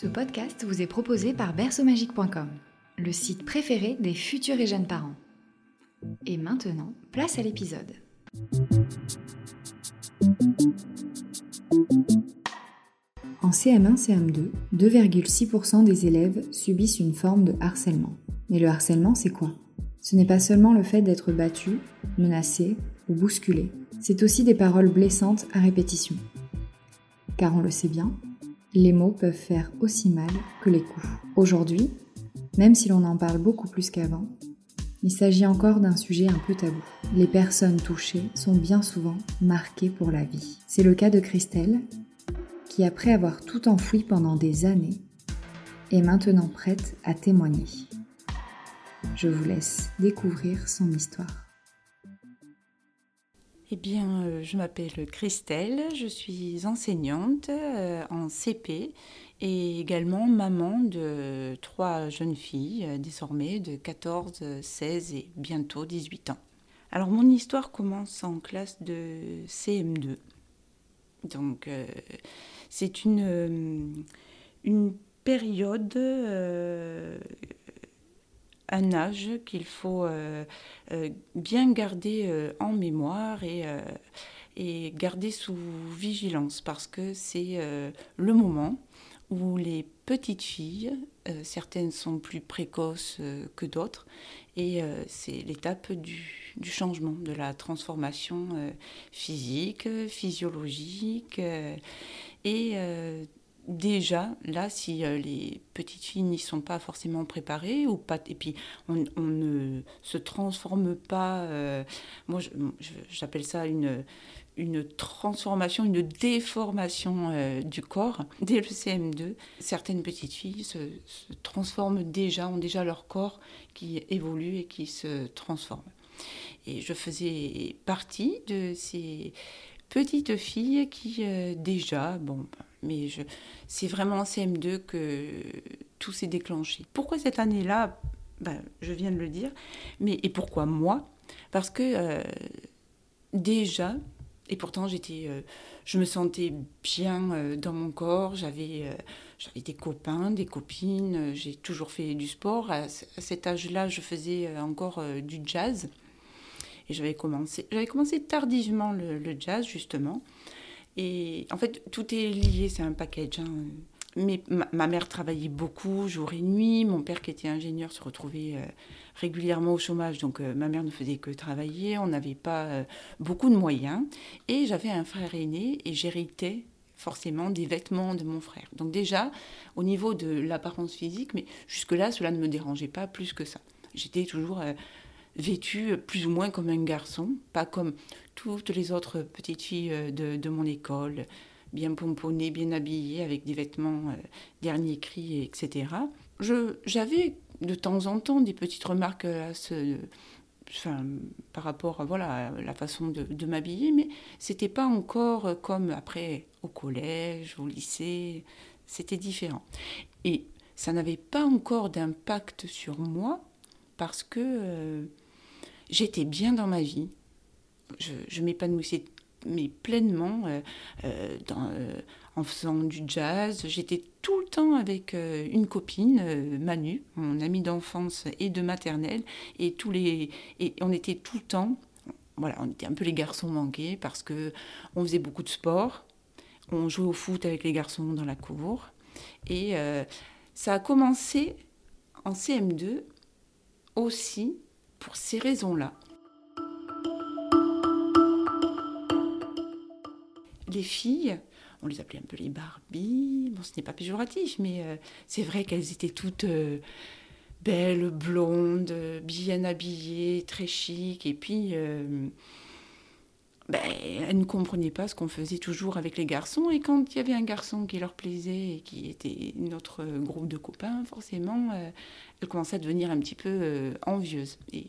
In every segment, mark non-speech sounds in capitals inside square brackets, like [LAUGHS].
Ce podcast vous est proposé par berceaumagique.com, le site préféré des futurs et jeunes parents. Et maintenant, place à l'épisode. En CM1, CM2, 2,6% des élèves subissent une forme de harcèlement. Mais le harcèlement, c'est quoi? Ce n'est pas seulement le fait d'être battu, menacé ou bousculé, c'est aussi des paroles blessantes à répétition. Car on le sait bien, les mots peuvent faire aussi mal que les coups. Aujourd'hui, même si l'on en parle beaucoup plus qu'avant, il s'agit encore d'un sujet un peu tabou. Les personnes touchées sont bien souvent marquées pour la vie. C'est le cas de Christelle, qui après avoir tout enfoui pendant des années, est maintenant prête à témoigner. Je vous laisse découvrir son histoire. Eh bien, euh, je m'appelle Christelle, je suis enseignante euh, en CP et également maman de trois jeunes filles, euh, désormais de 14, 16 et bientôt 18 ans. Alors, mon histoire commence en classe de CM2. Donc, c'est une, une période un âge qu'il faut euh, euh, bien garder euh, en mémoire et, garder sous vigilance parce que c'est le moment où les petites filles, certaines sont plus précoces que d'autres, et c'est l'étape du, du, changement, de la transformation physique, physiologique, et déjà, là, si euh, les petites filles n'y sont pas forcément préparées, ou pas, et puis on, ne se transforme pas, euh, moi j'appelle ça une, une transformation, une déformation euh, du corps [LAUGHS] dès le CM2. Certaines petites filles se, se, transforment déjà, ont déjà leur corps qui évolue et qui se transforme. Et je faisais partie de ces petites filles qui déjà, bon, mais c'est vraiment en CM2 que tout s'est déclenché. Pourquoi cette année-là? Ben, Je viens de le dire. Mais, et pourquoi moi? Parce que euh, déjà, et pourtant j'étais, euh, je me sentais bien euh, dans mon corps, j'avais, j'avais des copains, des copines, j'ai toujours fait du sport. À, cet âge-là, je faisais encore du jazz. Et j'avais commencé, j'avais commencé tardivement le jazz, justement. Et en fait, tout est lié, c'est un package. Hein. Mais ma, mère travaillait beaucoup, jour et nuit. Mon père, qui était ingénieur, se retrouvait euh, régulièrement au chômage. Donc, euh, ma mère ne faisait que travailler. On n'avait pas euh, beaucoup de moyens. Et j'avais un frère aîné et j'héritais forcément des vêtements de mon frère. Donc, déjà, au niveau de l'apparence physique, mais jusque-là, cela ne me dérangeait pas plus que ça. J'étais toujours vêtue plus ou moins comme un garçon, pas comme toutes les autres petites filles euh, de, mon école, bien pomponnées, bien habillées, avec des vêtements euh, dernier cri, etc. J'avais de temps en temps des petites remarques à ce, par rapport voilà, à la façon de, de m'habiller, mais c'était pas encore comme après au collège, au lycée, c'était différent. Et ça n'avait pas encore d'impact sur moi parce que euh, j'étais bien dans ma vie. Je, m'épanouissais mais pleinement euh, euh, dans, en faisant du jazz. J'étais tout le temps avec une copine, Manu, mon amie d'enfance et de maternelle, et tous les et on était tout le temps. Voilà, on était un peu les garçons manqués parce que on faisait beaucoup de sport. On jouait au foot avec les garçons dans la cour. Et ça a commencé en CM2 aussi pour ces raisons-là. Les filles, on les appelait un peu les Barbie, bon ce n'est pas péjoratif, mais euh, c'est vrai qu'elles étaient toutes euh, belles, blondes, bien habillées, très chic, et puis... Euh, ben, elles ne comprenaient pas ce qu'on faisait toujours avec les garçons. Et quand il y avait un garçon qui leur plaisait et qui était notre groupe de copains, forcément, elles commençaient à devenir un petit peu envieuses. Et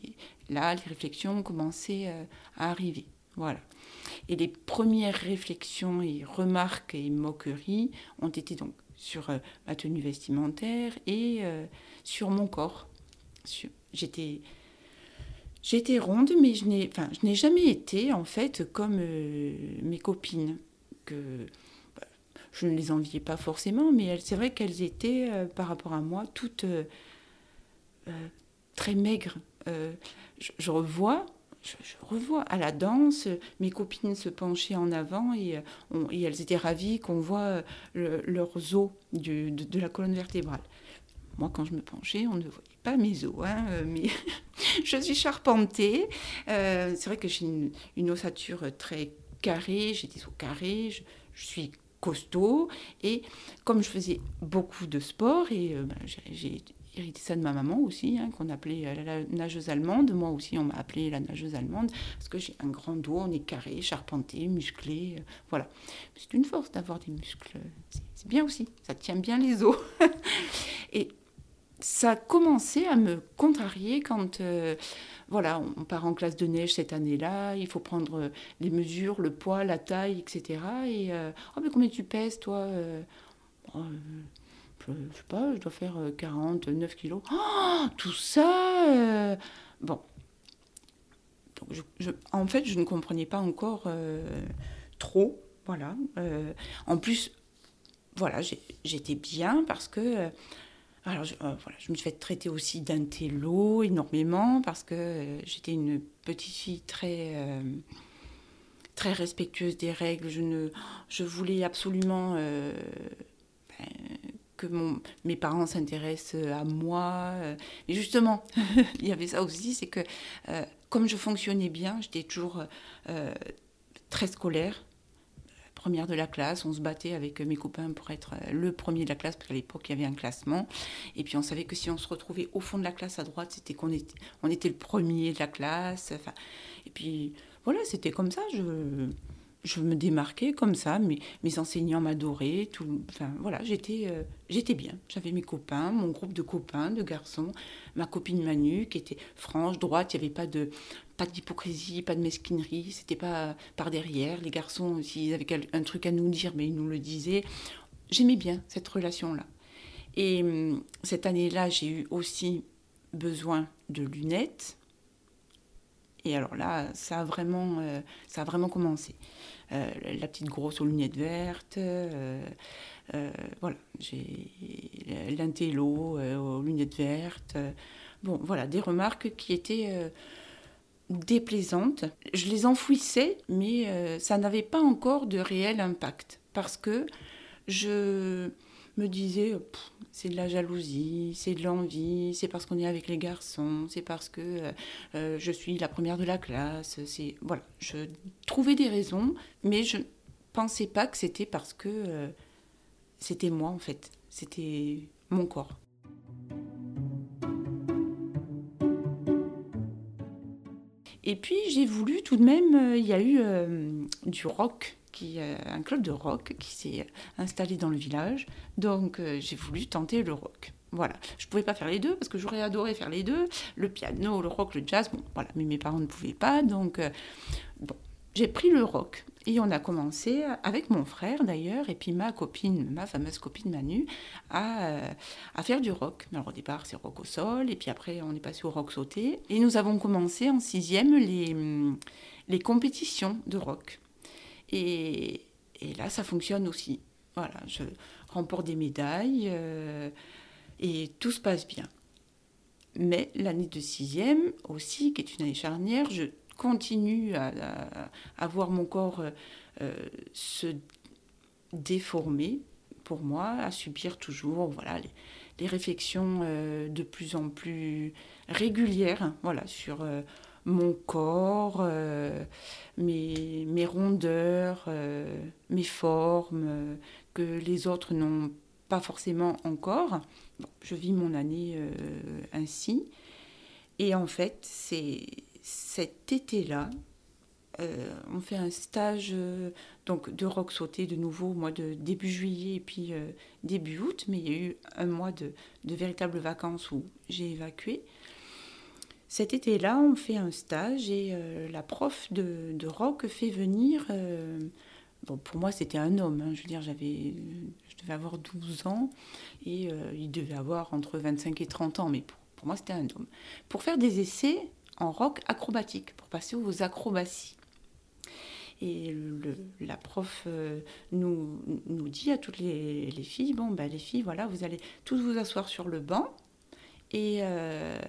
là, les réflexions commençaient à arriver. Voilà. Et les premières réflexions et remarques et moqueries ont été donc sur ma tenue vestimentaire et sur mon corps. J'étais J'étais ronde, mais je n'ai, jamais été en fait comme euh, mes copines. Que bah, je ne les enviais pas forcément, mais c'est vrai qu'elles étaient euh, par rapport à moi toutes euh, très maigres. Je, revois, je, revois à la danse mes copines se penchaient en avant et, et elles étaient ravies qu'on voit leurs os de, la colonne vertébrale. Moi, quand je me penchais, on ne voyait pas mes os, hein, euh, mais [LAUGHS] je suis charpentée. Euh, c'est vrai que j'ai une, ossature très carrée, j'ai des os carrés, je, suis costaud. Et comme je faisais beaucoup de sport, et euh, ben, j'ai hérité ça de ma maman aussi, hein, qu'on appelait la nageuse allemande. Moi aussi, on m'a appelée la nageuse allemande, parce que j'ai un grand dos, on est carré, charpenté, musclé. voilà. C'est une force d'avoir des muscles. C'est bien aussi, ça tient bien les os. [LAUGHS] et ça a commencé à me contrarier quand, euh, voilà, on part en classe de neige cette année-là, il faut prendre euh, les mesures, le poids, la taille, etc. Et, euh, oh, mais combien tu pèses, toi oh, je, sais pas, je dois faire 49 kilos. Oh, tout ça Bon. en fait, je ne comprenais pas encore trop, voilà. en plus, voilà, j'étais bien parce que alors, je, euh, voilà, je me suis fait traiter aussi d'intello énormément parce que euh, j'étais une petite fille très, euh, très respectueuse des règles. Je, ne, je voulais absolument mes parents s'intéressent à moi. Mais justement, [LAUGHS] il y avait ça aussi, c'est que comme je fonctionnais bien, j'étais toujours très scolaire première de la classe. On se battait avec mes copains pour être euh, le premier de la classe, parce qu'à l'époque, il y avait un classement. Et puis, on savait que si on se retrouvait au fond de la classe à droite, c'était qu'on était, on était le premier de la classe. Enfin, et puis, voilà, c'était comme ça. Je, je me démarquais comme ça, mes, mes enseignants m'adoraient, tout, enfin voilà, j'étais, euh, j'étais bien. J'avais mes copains, mon groupe de copains, de garçons, ma copine Manu qui était franche, droite, il n'y avait pas de, pas d'hypocrisie, pas de mesquinerie, c'était pas par derrière. Les garçons, s'ils avaient un truc à nous dire, mais ils nous le disaient. J'aimais bien cette relation-là. Et hum, cette année-là, j'ai eu aussi besoin de lunettes et alors là, ça a vraiment, euh, ça a vraiment commencé. Euh, la petite grosse aux lunettes vertes, euh, voilà, j'ai l'intello aux lunettes vertes. bon, voilà, des remarques qui étaient déplaisantes. Je les enfouissais, mais ça n'avait pas encore de réel impact parce que je me disais, c'est de la jalousie, c'est de l'envie, c'est parce qu'on est avec les garçons, c'est parce que euh, euh, je suis la première de la classe. C'est voilà, je trouvais des raisons, mais je pensais pas que c'était parce que euh, c'était moi en fait, c'était mon corps. Et puis j'ai voulu tout de même, il y a eu du rock qui un club de rock qui s'est installé dans le village. Donc euh, j'ai voulu tenter le rock. Voilà, je pouvais pas faire les deux parce que j'aurais adoré faire les deux, le piano, le rock, le jazz. Bon, voilà, mais mes parents ne pouvaient pas, donc euh, bon, j'ai pris le rock et on a commencé avec mon frère d'ailleurs et puis ma copine, ma fameuse copine Manu, à, euh, à faire du rock. Alors au départ c'est rock au sol et puis après on est passé au rock sauté et nous avons commencé en sixième les les compétitions de rock. Et, là, ça fonctionne aussi. Voilà, je remporte des médailles euh, et tout se passe bien. Mais l'année de sixième aussi, qui est une année charnière, je continue à, voir mon corps euh, euh, se déformer pour moi, à subir toujours voilà, les, réflexions de plus en plus régulières voilà, sur mon corps, euh, mes, rondeurs, euh, mes formes, euh, que les autres n'ont pas forcément encore. je vis mon année ainsi. Et en fait, c'est cet été-là, on fait un stage donc de rock sauté de nouveau au mois de début juillet et puis début août, mais il y a eu un mois de, véritables vacances où j'ai évacué. Cet été-là, on fait un stage et la prof de, de, rock fait venir. bon, pour moi, c'était un homme. Hein, je veux dire, j'avais, je devais avoir 12 ans et il devait avoir entre 25 et 30 ans, mais pour, moi, c'était un homme. Pour faire des essais en rock acrobatique, pour passer aux acrobaties. Et la prof euh, nous, dit à toutes les, filles, bon, ben, les filles, voilà, vous allez tous vous asseoir sur le banc et euh,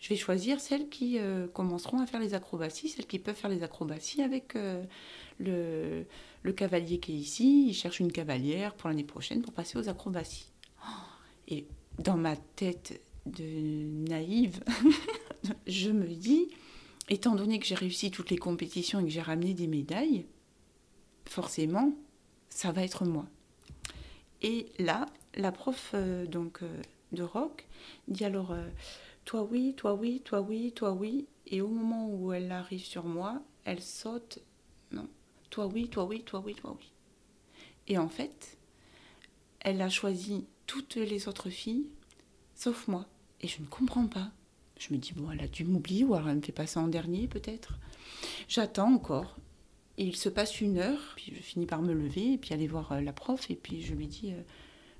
je vais choisir celles qui euh, commenceront à faire les acrobaties, celles qui peuvent faire les acrobaties avec le, le, cavalier qui est ici. Il cherche une cavalière pour l'année prochaine pour passer aux acrobaties. Et dans ma tête de naïve, [LAUGHS] je me dis, étant donné que j'ai réussi toutes les compétitions et que j'ai ramené des médailles, forcément, ça va être moi. Et là, la prof euh, donc euh, de rock dit alors euh, toi oui, toi oui, toi oui, toi oui, et au moment où elle arrive sur moi, elle saute non, toi oui, toi oui, toi oui, toi oui. Et en fait, elle a choisi toutes les autres filles sauf moi. Et je ne comprends pas. Je me dis, bon, elle a dû m'oublier ou elle me fait passer en dernier peut-être. J'attends encore. il se passe une heure, puis je finis par me lever et puis aller voir euh, la prof et puis je lui dis, euh,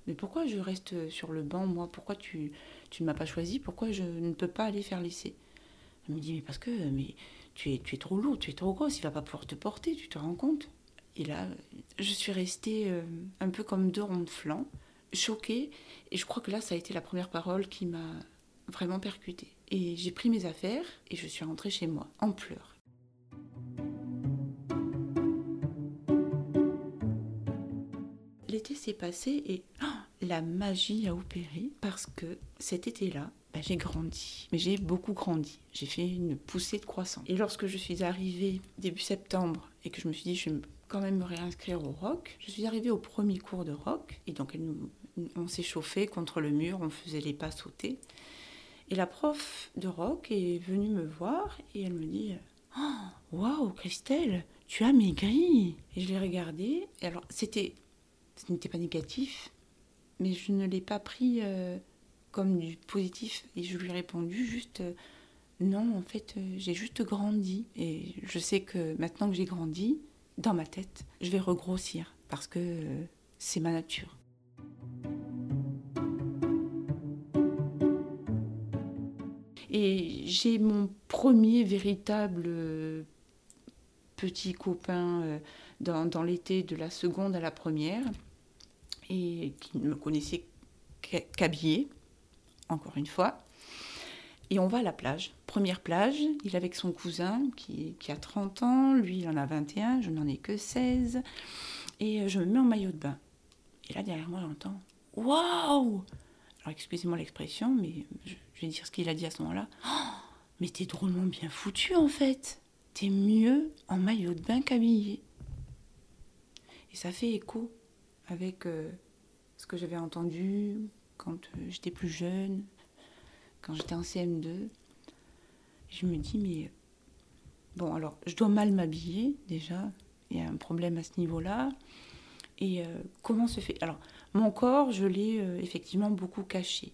mais pourquoi je reste sur le banc, moi? Pourquoi tu, ne m'as pas choisi? Pourquoi je ne peux pas aller faire l'essai? Elle me dit, mais parce que tu, es, trop lourd, tu es trop grosse, il va pas pouvoir te porter, tu te rends compte? Et là, je suis restée euh, un peu comme deux ronds de flanc, choquée. Et je crois que là, ça a été la première parole qui m'a vraiment percuté. Et j'ai pris mes affaires et je suis rentrée chez moi en pleurs. S'est passé et oh, la magie a opéré parce que cet été-là, bah, j'ai grandi. Mais j'ai beaucoup grandi. J'ai fait une poussée de croissance. Et lorsque je suis arrivée début septembre et que je me suis dit je vais quand même me réinscrire au rock, je suis arrivée au premier cours de rock et donc on s'est chauffé contre le mur, on faisait les pas sauter. Et la prof de rock est venue me voir et elle me dit oh, Waouh, Christelle, tu as maigri Et je l'ai regardée. Et alors, c'était, ce n'était pas négatif, mais je ne l'ai pas pris euh, comme du positif. Et je lui ai répondu juste euh, Non, en fait, euh, j'ai juste grandi. Et je sais que maintenant que j'ai grandi, dans ma tête, je vais regrossir parce que c'est ma nature. Et j'ai mon premier véritable petit copain dans, l'été de la seconde à la première, et qui ne me connaissait qu'habillé, encore une fois. Et on va à la plage. Première plage, il est avec son cousin qui, a 30 ans, lui il en a 21, je n'en ai que 16. Et euh, je me mets en maillot de bain. Et là derrière moi j'entends Waouh Alors excusez-moi l'expression, mais je, je vais dire ce qu'il a dit à ce moment-là. Oh, mais t'es drôlement bien foutu en fait. T'es mieux en maillot de bain qu'habillé. Et ça fait écho avec euh, ce que j'avais entendu quand euh, j'étais plus jeune, quand j'étais en CM2. Je me dis, mais bon, alors je dois mal m'habiller déjà. Il y a un problème à ce niveau-là. Et euh, comment se fait? Alors, mon corps, je l'ai effectivement beaucoup caché.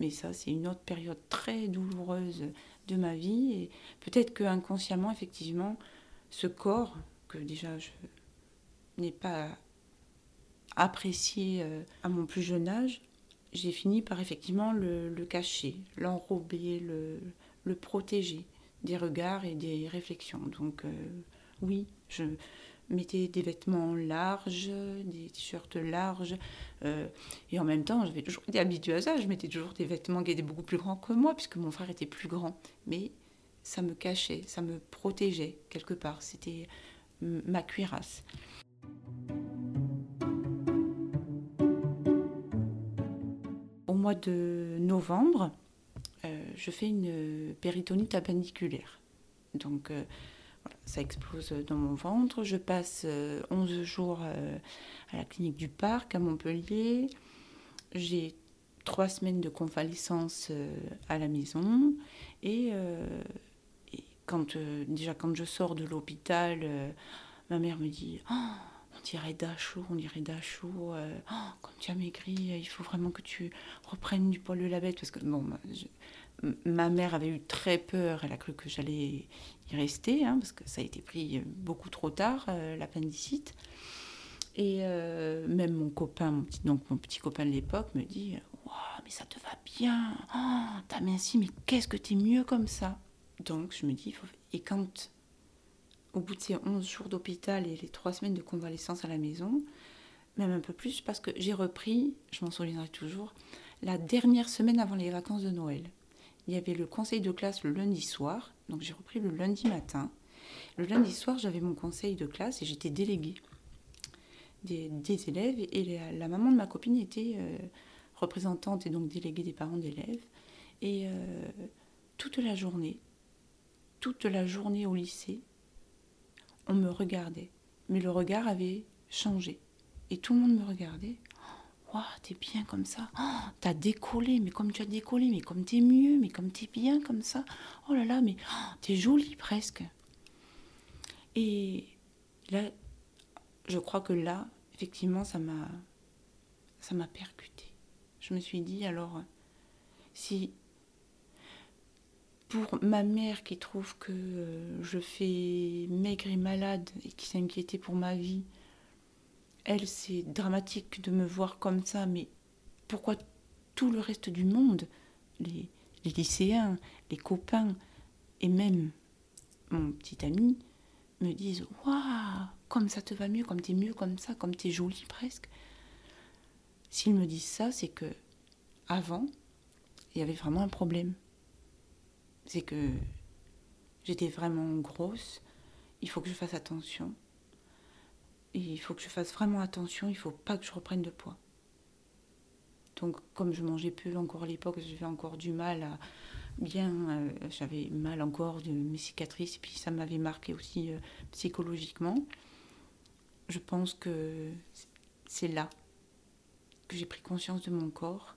Mais ça, c'est une autre période très douloureuse de ma vie. Et peut-être que inconsciemment, effectivement, ce corps, que déjà je n'ai pas apprécié euh, à mon plus jeune âge, j'ai fini par effectivement le, cacher, l'enrober, le, protéger des regards et des réflexions. Donc euh, oui, je, mettais des vêtements larges, des t-shirts larges. Euh, et en même temps, j'avais toujours été habituée à ça. Je mettais toujours des vêtements qui étaient beaucoup plus grands que moi, puisque mon frère était plus grand. Mais ça me cachait, ça me protégeait quelque part. C'était ma cuirasse. Mois de novembre, euh, je fais une péritonite appendiculaire. Donc, euh, ça explose dans mon ventre. Je passe 11 euh, jours à la clinique du parc à Montpellier. J'ai trois semaines de convalescence à la maison. Et, quand, déjà quand je sors de l'hôpital, ma mère me dit oh, on dirait Dachau, on dirait Dachau, euh, oh, quand tu as maigri, il faut vraiment que tu reprennes du poil de la bête. Parce que bon, ma mère avait eu très peur, elle a cru que j'allais y rester, hein, parce que ça a été pris beaucoup trop tard, l'appendicite. Et même mon copain, mon petit, donc mon petit copain de l'époque, me dit mais ça te va bien, oh, t'as minci, mais qu'est-ce que t'es mieux comme ça? Donc je me dis, et quand, au bout de ces 11 jours d'hôpital et les 3 semaines de convalescence à la maison, même un peu plus, parce que j'ai repris, je m'en souviendrai toujours, la dernière semaine avant les vacances de Noël. Il y avait le conseil de classe le lundi soir, donc j'ai repris le lundi matin. Le lundi soir, j'avais mon conseil de classe et j'étais déléguée des, élèves. Et la, maman de ma copine était euh, représentante et donc déléguée des parents d'élèves. Et euh, toute la journée, toute la journée au lycée, on me regardait. Mais le regard avait changé. Et tout le monde me regardait. Waouh, t'es bien comme ça. Oh, t'as décollé, mais comme tu as décollé, mais comme t'es mieux, mais comme t'es bien comme ça. Oh là là, mais oh, t'es jolie presque. Et là, je crois que là, effectivement, ça m'a, ça m'a percuté. Je me suis dit, alors, si pour ma mère qui trouve que euh, je fais maigre et malade et qui s'est inquiétée pour ma vie, elle, c'est dramatique de me voir comme ça, mais pourquoi tout le reste du monde, les, lycéens, les copains et même mon petit ami, me disent Waouh, comme ça te va mieux, comme t'es mieux comme ça, comme t'es jolie presque. S'ils me disent ça, c'est que avant, il y avait vraiment un problème c'est que j'étais vraiment grosse. Il faut que je fasse attention. Et il faut que je fasse vraiment attention. Il faut pas que je reprenne de poids. Donc, comme je mangeais peu encore à l'époque, j'avais encore du mal à bien. Euh, j'avais mal encore de mes cicatrices. Et puis, ça m'avait marqué aussi euh, psychologiquement. Je pense que c'est là que j'ai pris conscience de mon corps.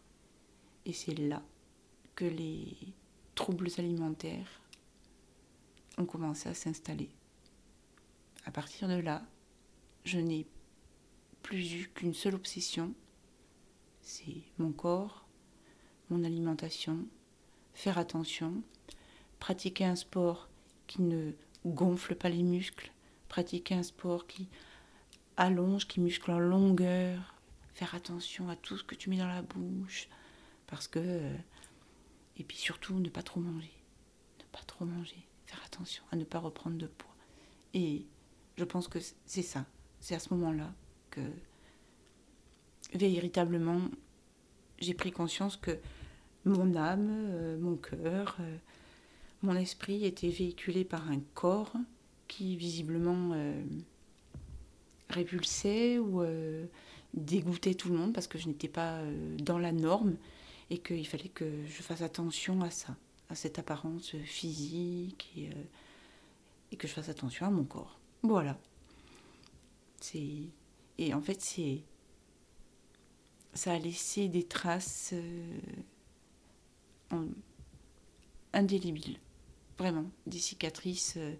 Et c'est là que les troubles alimentaires ont commencé à s'installer. À partir de là, je n'ai plus eu qu'une seule obsession, c'est mon corps, mon alimentation, faire attention, pratiquer un sport qui ne gonfle pas les muscles, pratiquer un sport qui allonge, qui muscle en longueur, faire attention à tout ce que tu mets dans la bouche, parce que euh, et puis surtout, ne pas trop manger. Ne pas trop manger. Faire attention à ne pas reprendre de poids. Et je pense que c'est ça. C'est à ce moment-là que véritablement j'ai pris conscience que mon âme, euh, mon cœur, euh, mon esprit était véhiculé par un corps qui visiblement euh, répulsait ou dégoûtait tout le monde parce que je n'étais pas dans la norme et qu'il fallait que je fasse attention à ça, à cette apparence physique et, euh, que je fasse attention à mon corps. Voilà. Et en fait c'est ça a laissé des traces euh, indélébiles, vraiment des cicatrices euh,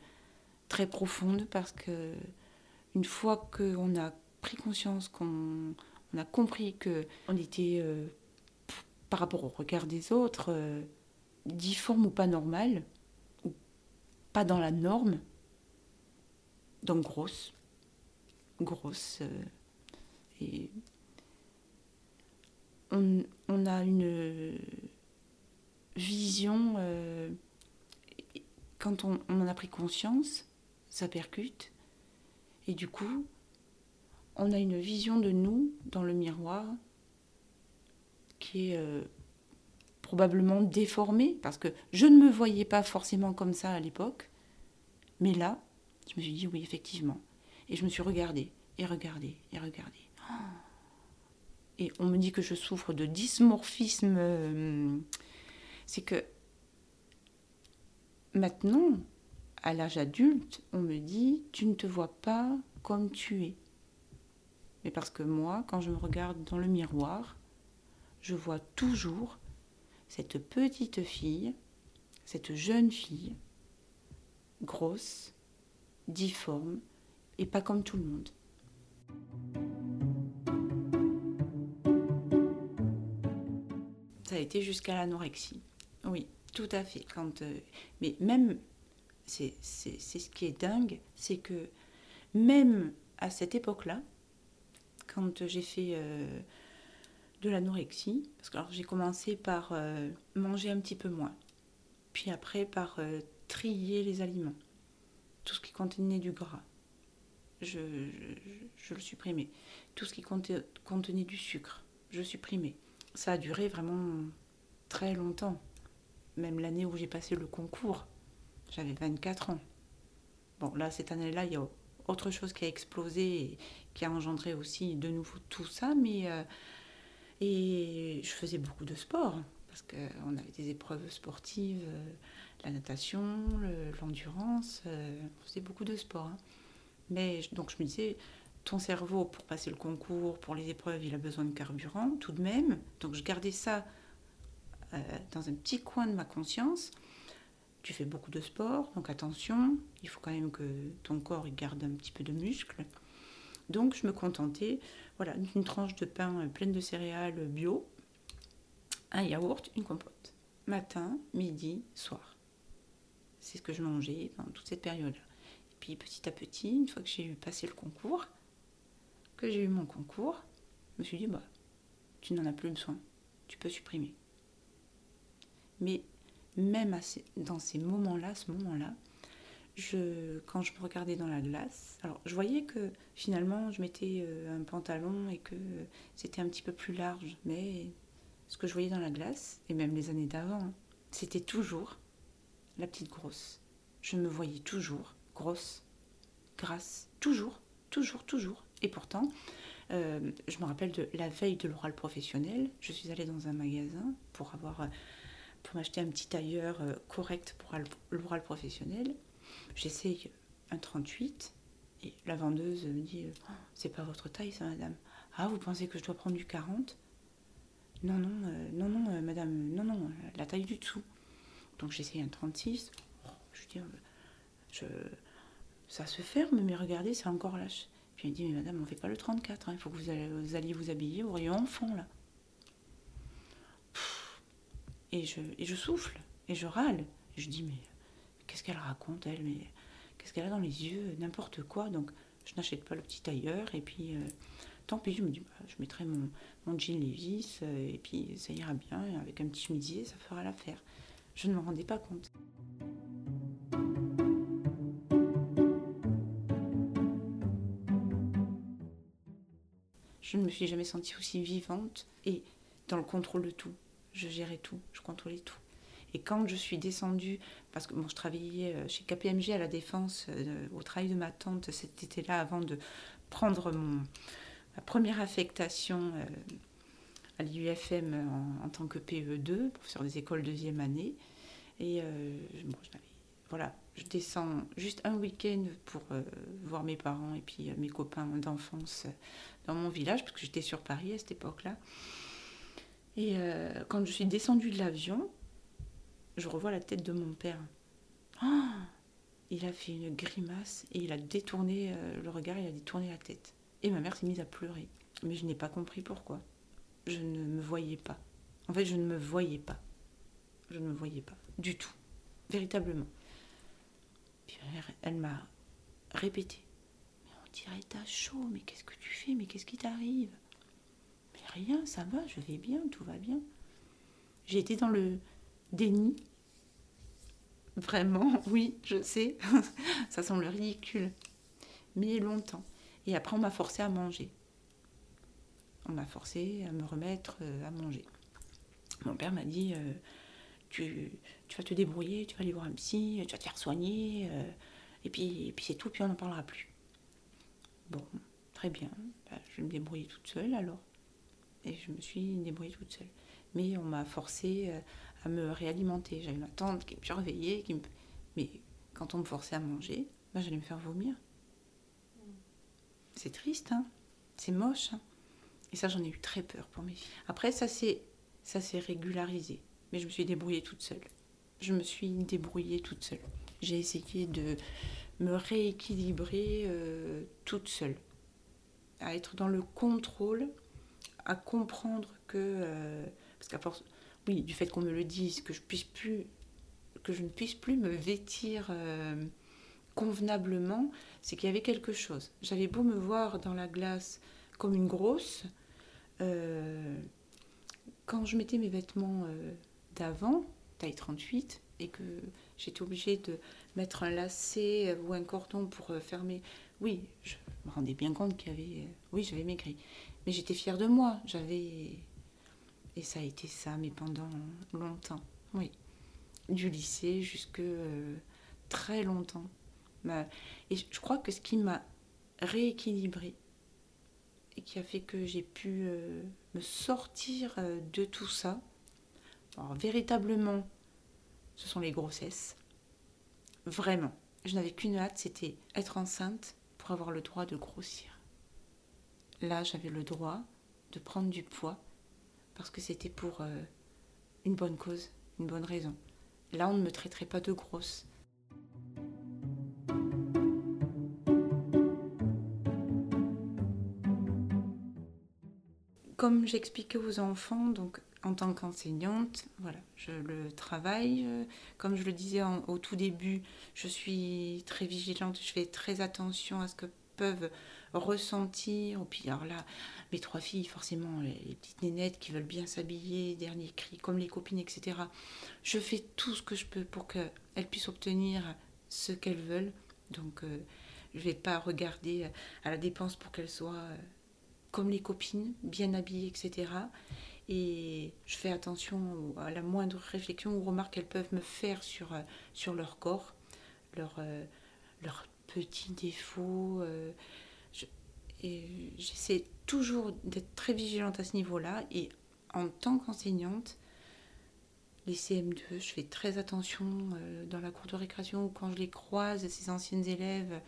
très profondes parce que une fois qu'on a pris conscience qu'on on a compris que on était par rapport au regard des autres, euh, difforme ou pas normal, ou pas dans la norme, donc grosse, grosse. Euh, et on, a une vision, euh, quand on en a pris conscience, ça percute, et du coup, on a une vision de nous dans le miroir qui est euh, probablement déformé, parce que je ne me voyais pas forcément comme ça à l'époque. Mais là, je me suis dit oui, effectivement. Et je me suis regardée, et regardée, et regardée. Et on me dit que je souffre de dysmorphisme. Euh, c'est que maintenant, à l'âge adulte, on me dit tu ne te vois pas comme tu es. Mais parce que moi, quand je me regarde dans le miroir, je vois toujours cette petite fille, cette jeune fille, grosse, difforme et pas comme tout le monde. Ça a été jusqu'à l'anorexie. Oui, tout à fait. Quand, euh, mais même, c'est ce qui est dingue, c'est que même à cette époque-là, quand j'ai fait euh, de l'anorexie, parce que j'ai commencé par euh, manger un petit peu moins, puis après par trier les aliments, tout ce qui contenait du gras, je, je, le supprimais, tout ce qui contenait du sucre, je supprimais. Ça a duré vraiment très longtemps même l'année où j'ai passé le concours, j'avais 24 ans. Bon, là, cette année-là, il y a autre chose qui a explosé et qui a engendré aussi de nouveau tout ça, mais. Euh, et je faisais beaucoup de sport, parce qu'on avait des épreuves sportives, euh, la natation, l'endurance, euh, on faisait beaucoup de sport. Hein. Mais donc je me disais, ton cerveau, pour passer le concours, pour les épreuves, il a besoin de carburant, tout de même. Donc je gardais ça euh, dans un petit coin de ma conscience. Tu fais beaucoup de sport, donc attention, il faut quand même que ton corps garde un petit peu de muscle. Donc je me contentais voilà, d'une tranche de pain pleine de céréales bio, un yaourt, une compote. Matin, midi, soir. C'est ce que je mangeais pendant toute cette période-là. Et puis petit à petit, une fois que j'ai eu passé le concours, que j'ai eu mon concours, je me suis dit, bah, tu n'en as plus besoin, tu peux supprimer. Mais même dans ces moments-là, ce moment-là, quand je me regardais dans la glace, alors je voyais que finalement je mettais euh, un pantalon et que c'était un petit peu plus large, mais ce que je voyais dans la glace, et même les années d'avant, c'était toujours la petite grosse. Je me voyais toujours grosse, grasse, toujours, toujours, toujours. Et pourtant, euh, je me rappelle de la veille de l'oral professionnel, je suis allée dans un magasin pour avoir euh, pour m'acheter un petit tailleur euh, correct pour l'oral professionnel. J'essaye un 38 et la vendeuse me dit oh, C'est pas votre taille, ça, madame. Ah, vous pensez que je dois prendre du 40 Non, non, euh, non, non, euh, madame, non, non, la taille du dessous. Donc j'essaye un 36. je dis Ça se ferme, mais regardez, c'est encore lâche. Puis elle dit Mais madame, on fait pas le 34, hein, il faut que vous, vous alliez vous habiller au rayon enfant, là. Et je, et je souffle, et je râle. Je dis, mais qu'est-ce qu'elle raconte, elle Mais qu'est-ce qu'elle a dans les yeux N'importe quoi. Donc, je n'achète pas le petit tailleur. Et puis, euh, tant pis, je me dis, bah, je mettrai mon, mon jean Levis, euh, et puis ça ira bien. avec un petit chemisier, ça fera l'affaire. Je ne me rendais pas compte. Je ne me suis jamais sentie aussi vivante et dans le contrôle de tout je gérais tout, je contrôlais tout. Et quand je suis descendue, parce que je travaillais euh, chez KPMG à la Défense, euh, au travail de ma tante cet été-là, avant de prendre ma première affectation euh, à l'IUFM en, tant que PE2, professeur des écoles deuxième année. Et voilà, je descends juste un week-end pour voir mes parents et puis mes copains d'enfance dans mon village, parce que j'étais sur Paris à cette époque-là. Et quand je suis descendue de l'avion, je revois la tête de mon père. Ah il a fait une grimace et il a détourné euh, le regard, il a détourné la tête. Et ma mère s'est mise à pleurer. Mais je n'ai pas compris pourquoi. Je ne me voyais pas. En fait, je ne me voyais pas. Je ne me voyais pas. Du tout. Véritablement. Puis elle m'a répété. Mais on dirait t'as chaud, mais qu'est-ce que tu fais? Mais qu'est-ce qui t'arrive? Rien, ça va, je vais bien, tout va bien. J'ai été dans le déni. Vraiment, [LAUGHS] oui, je sais, [LAUGHS] ça semble ridicule. Mais longtemps. Et après, on m'a forcé à manger. On m'a forcé à me remettre euh, à manger. Mon père m'a dit euh, tu, vas te débrouiller, tu vas aller voir un psy, tu vas te faire soigner, euh, et puis, c'est tout, puis on n'en parlera plus. Bon, très bien. Bah, je me débrouiller toute seule alors et je me suis débrouillée toute seule. Mais on m'a forcé à me réalimenter. J'avais ma tante qui me surveillait, qui mais quand on me forçait à manger, bah, j'allais me faire vomir. C'est triste, hein c'est moche. Hein et ça, j'en ai eu très peur pour mes filles. Après, ça s'est ça s'est régularisé, mais je me suis débrouillée toute seule. Je me suis débrouillée toute seule. j'ai essayé de me rééquilibrer euh, toute seule, à être dans le contrôle, à comprendre que, euh, parce qu'à force, oui, du fait qu'on me le dise, que je puisse plus, que je ne puisse plus me vêtir euh, convenablement, c'est qu'il y avait quelque chose. J'avais beau me voir dans la glace comme une grosse, quand je mettais mes vêtements d'avant, taille 38, et que j'étais obligée de mettre un lacet ou un cordon pour euh, fermer. Oui, je me rendais bien compte qu'il y avait. Euh, oui, j'avais maigri. Mais j'étais fière de moi. J'avais. Et ça a été ça, mais pendant longtemps. Oui. Du lycée jusque euh, très longtemps. Et je crois que ce qui m'a rééquilibré et qui a fait que j'ai pu me sortir de tout ça, alors, véritablement, ce sont les grossesses. Vraiment. Je n'avais qu'une hâte, c'était être enceinte pour avoir le droit de grossir. Là, j'avais le droit de prendre du poids parce que c'était pour euh, une bonne cause, une bonne raison. Là, on ne me traiterait pas de grosse. Comme j'expliquais aux enfants, donc en tant qu'enseignante, voilà, je le travaille. Euh, comme je le disais au tout début, je suis très vigilante, je fais très attention à ce que peuvent ressentir. Puis alors là, mes trois filles, forcément, les, petites nénettes qui veulent bien s'habiller, dernier cri, comme les copines, etc. Je fais tout ce que je peux pour qu'elles puissent obtenir ce qu'elles veulent. Donc, euh, je ne vais pas regarder à la dépense pour qu'elles soient euh, comme les copines, bien habillées, etc et je fais attention à la moindre réflexion ou remarque qu'elles peuvent me faire sur, euh, sur leur corps, leurs euh, petits défauts. Euh, j'essaie toujours d'être très vigilante à ce niveau-là. Et en tant qu'enseignante, les CM2, je fais très attention dans la cour de récréation ou quand je les croise, ces anciennes élèves,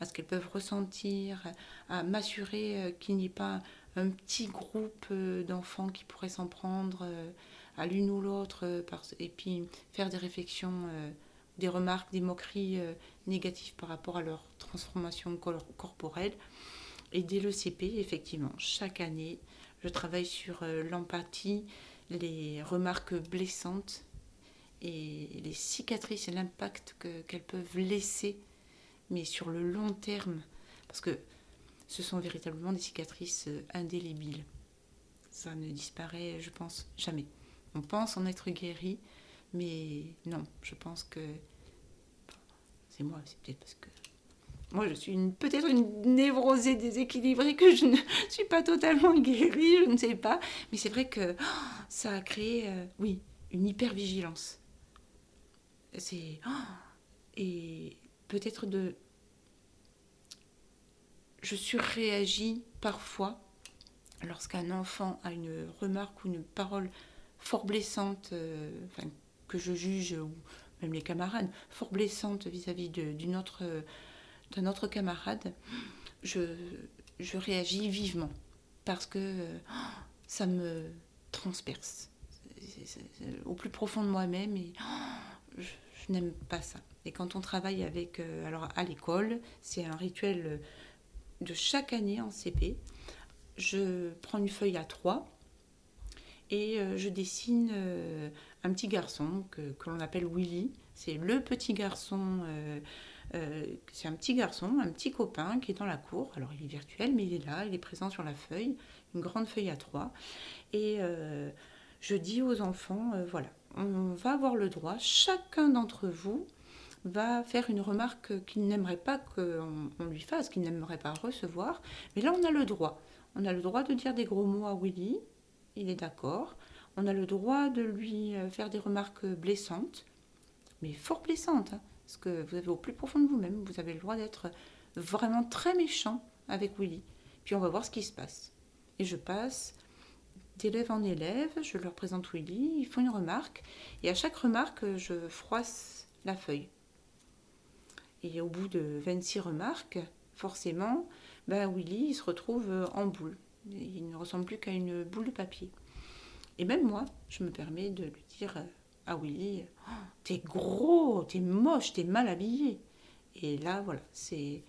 à ce qu'elles peuvent ressentir, à m'assurer qu'il n'y ait pas un petit groupe euh, d'enfants qui pourraient s'en prendre euh, à l'une ou l'autre, euh, et puis faire des réflexions, des remarques, des moqueries négatives par rapport à leur transformation corporelle. Et dès le CP, effectivement, chaque année, je travaille sur l'empathie, les remarques blessantes et les cicatrices et l'impact qu'elles peuvent laisser, mais sur le long terme. Parce que ce sont véritablement des cicatrices euh, indélébiles. Ça ne disparaît, je pense, jamais. On pense en être guéri, mais non, je pense que c'est moi, c'est peut-être parce que moi je suis peut-être une névrosée déséquilibrée que je ne [LAUGHS] suis pas totalement guérie, je ne sais pas, mais c'est vrai que oh, ça a créé, euh, oui, une hypervigilance. C'est oh, et peut-être de je surréagis parfois lorsqu'un enfant a une remarque ou une parole fort blessante, euh, que je juge, ou même les camarades, fort blessante vis-à-vis d'un autre, autre, camarade, je, je, réagis vivement parce que ça me transperce au plus profond de moi-même et je, je n'aime pas ça. Et quand on travaille avec, euh, alors à l'école, c'est un rituel de chaque année en CP, je prends une feuille à trois et euh, je dessine euh, un petit garçon que, l'on appelle Willy. C'est le petit garçon, euh, c'est un petit garçon, un petit copain qui est dans la cour. Alors il est virtuel, mais il est là, il est présent sur la feuille, une grande feuille à trois. Et je dis aux enfants, voilà, on va avoir le droit, chacun d'entre vous, va faire une remarque qu'il n'aimerait pas qu'on lui fasse, qu'il n'aimerait pas recevoir. Mais là, on a le droit. On a le droit de dire des gros mots à Willy, il est d'accord. On a le droit de lui euh, faire des remarques blessantes, mais fort blessantes, hein, parce que vous avez au plus profond de vous-même, vous avez le droit d'être vraiment très méchant avec Willy. Puis on va voir ce qui se passe. Et je passe d'élève en élève, je leur présente Willy, ils font une remarque, et à chaque remarque, je froisse la feuille. Et au bout de 26 remarques, forcément, ben Willy il se retrouve en boule. Il ne ressemble plus qu'à une boule de papier. Et même moi, je me permets de lui dire euh, à Willy oh, T'es gros, t'es moche, t'es mal habillé. Et là, voilà, c'est.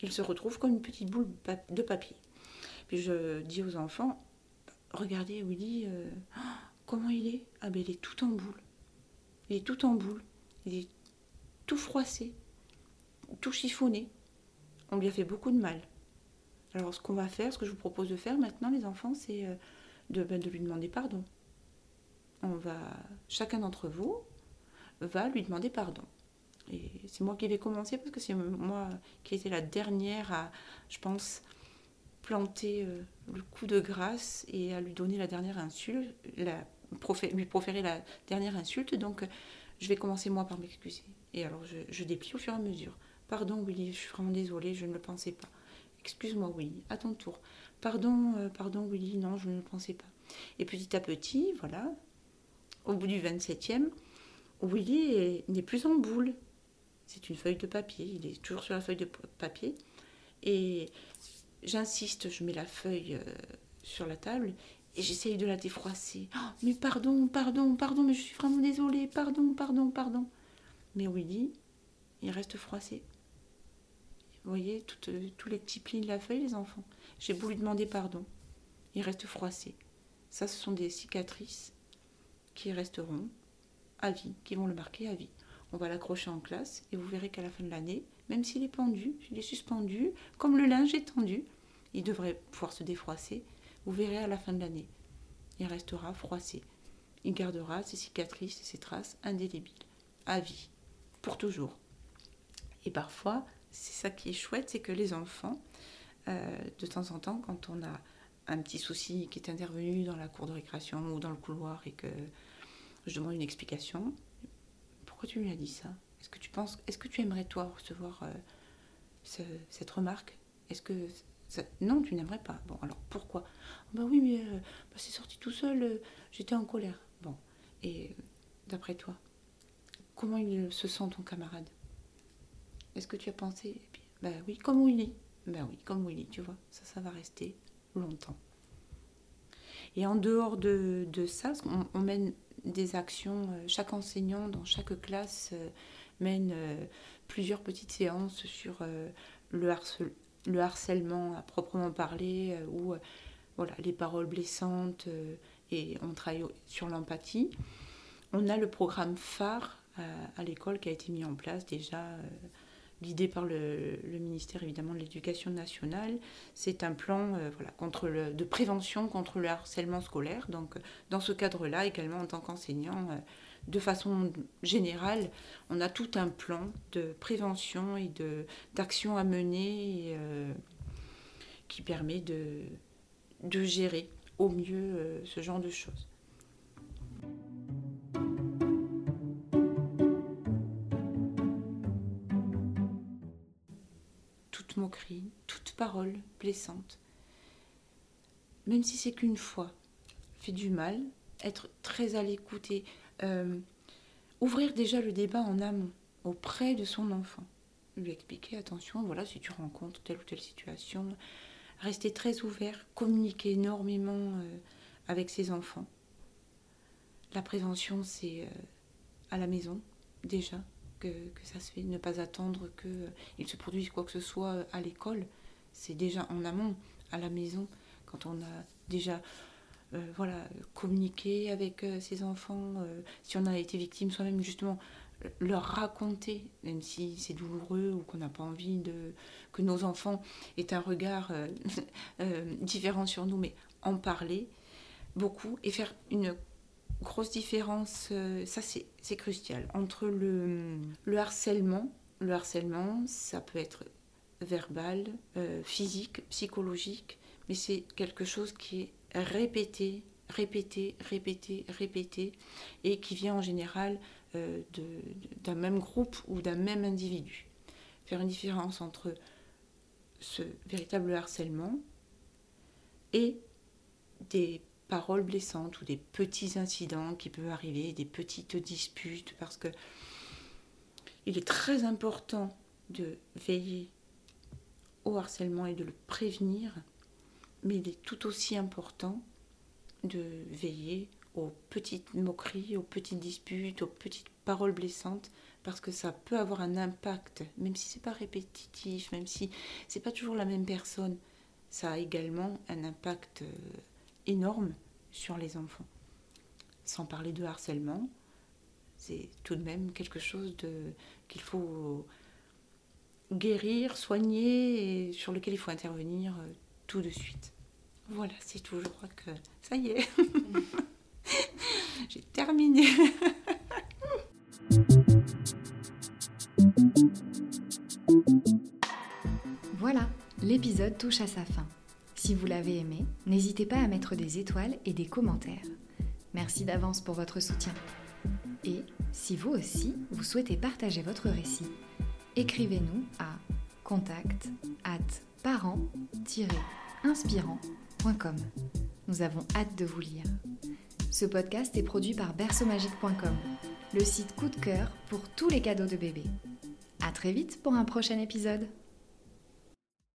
Il se retrouve comme une petite boule de papier. Puis je dis aux enfants Regardez, Willy, euh, oh, comment il est? Ah ben il est tout en boule. Il est tout en boule. Il est tout froissé, tout chiffonné. On lui a fait beaucoup de mal. Alors ce qu'on va faire, ce que je vous propose de faire maintenant, les enfants, c'est euh, de, ben, de lui demander pardon. On va, chacun d'entre vous va lui demander pardon. Et c'est moi qui vais commencer parce que c'est moi qui ai été la dernière à, je pense, planter euh, le coup de grâce et à lui donner la dernière insulte, la, lui proférer la dernière insulte. Donc, je vais commencer moi par m'excuser. Et alors, je, déplie au fur et à mesure. Pardon, Willy, je suis vraiment désolée, je ne le pensais pas. Excuse-moi, Willy, à ton tour. Pardon, euh, pardon, Willy, non, je ne pensais pas. Et petit à petit, voilà, au bout du 27e, Willy n'est plus en boule. C'est une feuille de papier, il est toujours sur la feuille de papier. Et j'insiste, je mets la feuille euh, sur la table et j'essaye de la défroisser. Oh, mais pardon, pardon, pardon, mais je suis vraiment désolée, pardon, pardon, pardon. Mais Willy, il reste froissé. Vous voyez, euh, tous les petits plis de la feuille, les enfants. J'ai voulu demander pardon. Il reste froissé. Ça, ce sont des cicatrices qui resteront à vie, qui vont le marquer à vie. On va l'accrocher en classe et vous verrez qu'à la fin de l'année, même s'il est pendu, il est suspendu, comme le linge est tendu, il devrait pouvoir se défroisser vous verrez à la fin de l'année, il restera froissé. Il gardera ses cicatrices et ses traces indélébiles, à vie, pour toujours. Et parfois, c'est ça qui est chouette, c'est que les enfants, euh, de temps en temps, quand on a un petit souci qui est intervenu dans la cour de récréation ou dans le couloir et que je demande une explication, pourquoi tu lui as dit ça? Est-ce que tu penses, est-ce que tu aimerais toi recevoir euh, cette remarque? Est-ce que non, tu n'aimerais pas? Bon, alors pourquoi? Bah oui, mais euh, bah, c'est sorti tout seul, j'étais en colère. Bon, et d'après toi, comment il se sent ton camarade? Est-ce que tu as pensé? Bah oui, comme Willy. Bah oui, comme Willy, tu vois, ça, ça va rester longtemps. Et en dehors de, ça, on, mène des actions, euh, chaque enseignant dans chaque classe mène plusieurs petites séances sur le le harcèlement à proprement parler, euh, ou euh, voilà, les paroles blessantes, euh, et on travaille sur l'empathie. On a le programme phare à, l'école qui a été mis en place déjà, guidé par le, ministère évidemment de l'Éducation nationale. C'est un plan le, de prévention contre le harcèlement scolaire. Donc dans ce cadre-là, également en tant qu'enseignant, de façon générale, on a tout un plan de prévention et d'action à mener euh, qui permet de, gérer au mieux euh, ce genre de choses. Moquerie, toute parole blessante, même si c'est qu'une fois, fait du mal, être très à l'écoute et euh, ouvrir déjà le débat en amont auprès de son enfant. Lui expliquer, attention, voilà, si tu rencontres telle ou telle situation, rester très ouvert, communiquer énormément euh, avec ses enfants. La prévention, c'est euh, à la maison, déjà, que, ça se fait. Ne pas attendre qu'il se produise quoi que ce soit à l'école. C'est déjà en amont, à la maison, quand on a déjà euh, voilà, communiquer avec euh, ses enfants, euh, si on a été victime soi-même, justement, leur raconter, même si c'est douloureux ou qu'on n'a pas envie de que nos enfants aient un regard [LAUGHS] différent sur nous, mais en parler beaucoup et faire une grosse différence, ça c'est crucial, entre le, le, harcèlement. Le harcèlement, ça peut être verbal, physique, psychologique, mais c'est quelque chose qui est répéter, répéter, répéter, répéter, et qui vient en général euh, d'un même groupe ou d'un même individu. Faire une différence entre ce véritable harcèlement et des paroles blessantes ou des petits incidents qui peuvent arriver, des petites disputes, parce que il est très important de veiller au harcèlement et de le prévenir mais il est tout aussi important de veiller aux petites moqueries, aux petites disputes, aux petites paroles blessantes, parce que ça peut avoir un impact, même si c'est pas répétitif, même si c'est pas toujours la même personne, ça a également un impact euh, énorme sur les enfants. Sans parler de harcèlement, c'est tout de même quelque chose qu'il faut guérir, soigner et sur lequel il faut intervenir euh, tout de suite. Voilà, c'est tout. Je crois que ça y est. [LAUGHS] J'ai terminé. [LAUGHS] voilà, l'épisode touche à sa fin. Si vous l'avez aimé, n'hésitez pas à mettre des étoiles et des commentaires. Merci d'avance pour votre soutien. Et si vous aussi, vous souhaitez partager votre récit, écrivez-nous à contact at parent-inspirant.com. Nous avons hâte de vous lire. Ce podcast est produit par berceaumagique.com, le site coup de cœur pour tous les cadeaux de bébé. À très vite pour un prochain épisode.